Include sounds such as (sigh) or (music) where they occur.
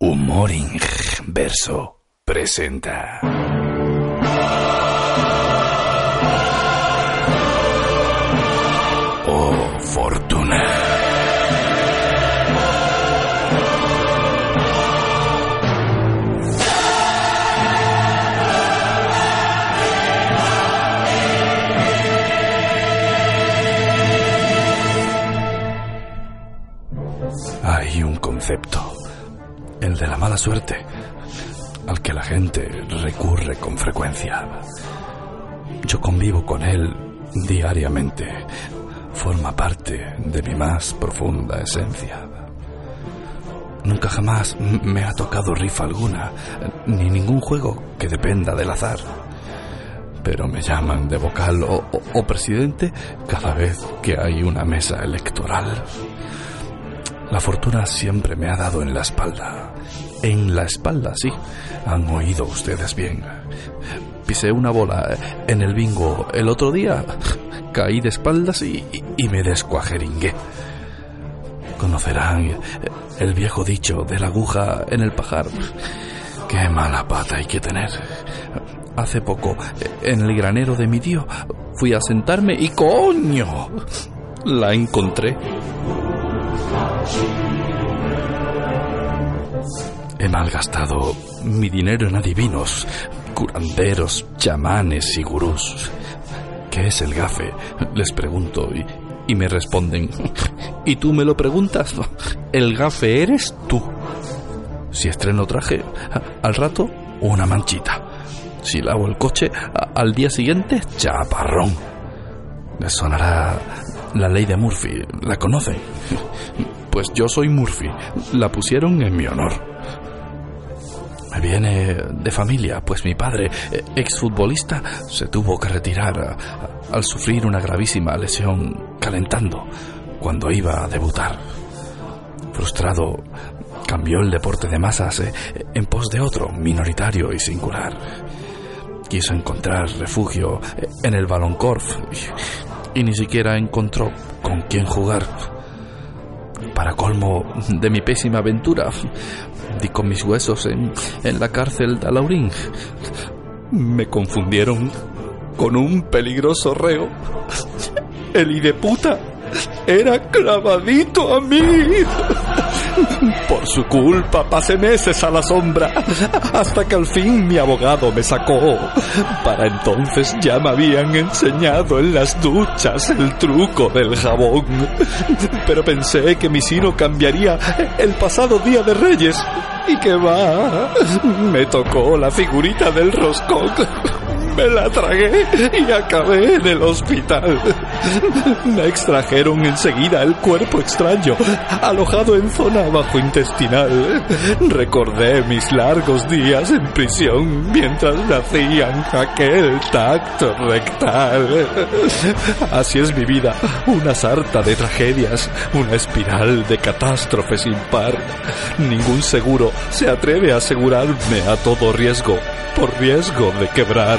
Humor Verso presenta. Oh, fortuna. Hay un concepto el de la mala suerte, al que la gente recurre con frecuencia. Yo convivo con él diariamente, forma parte de mi más profunda esencia. Nunca jamás me ha tocado rifa alguna, ni ningún juego que dependa del azar. Pero me llaman de vocal o, o presidente cada vez que hay una mesa electoral. La fortuna siempre me ha dado en la espalda. En la espalda, sí. Han oído ustedes bien. Pisé una bola en el bingo el otro día. Caí de espaldas y, me descuajeringué. Conocerán el viejo dicho de la aguja en el pajar. Qué mala pata hay que tener. Hace poco, en el granero de mi tío, fui a sentarme y coño, la encontré. He malgastado mi dinero en adivinos, curanderos, chamanes y gurús. ¿Qué es el gafe? Les pregunto y, y me responden. (laughs) ¿Y tú me lo preguntas? El gafe eres tú. Si estreno traje, al rato una manchita. Si lavo el coche, al día siguiente chaparrón. Me sonará la ley de Murphy. ¿La conocen? Pues yo soy Murphy. La pusieron en mi honor. Me viene de familia, pues mi padre, exfutbolista, se tuvo que retirar al sufrir una gravísima lesión calentando cuando iba a debutar. Frustrado, cambió el deporte de masas eh, en pos de otro, minoritario y singular. Quiso encontrar refugio en el baloncorf y ni siquiera encontró con quién jugar. Para colmo de mi pésima aventura, di con mis huesos en, la cárcel de Alaurín. Me confundieron con un peligroso reo. El puta era clavadito a mí. Por su culpa pasé meses a la sombra, hasta que al fin mi abogado me sacó. Para entonces ya me habían enseñado en las duchas el truco del jabón. Pero pensé que mi sino cambiaría el pasado día de Reyes. Y que va, me tocó la figurita del roscón me la tragué y acabé en el hospital. Me extrajeron enseguida el cuerpo extraño, alojado en zona bajo intestinal. Recordé mis largos días en prisión mientras me hacían aquel tacto rectal. Así es mi vida, una sarta de tragedias, una espiral de catástrofes sin par. Ningún seguro se atreve a asegurarme a todo riesgo, por riesgo de quebrar.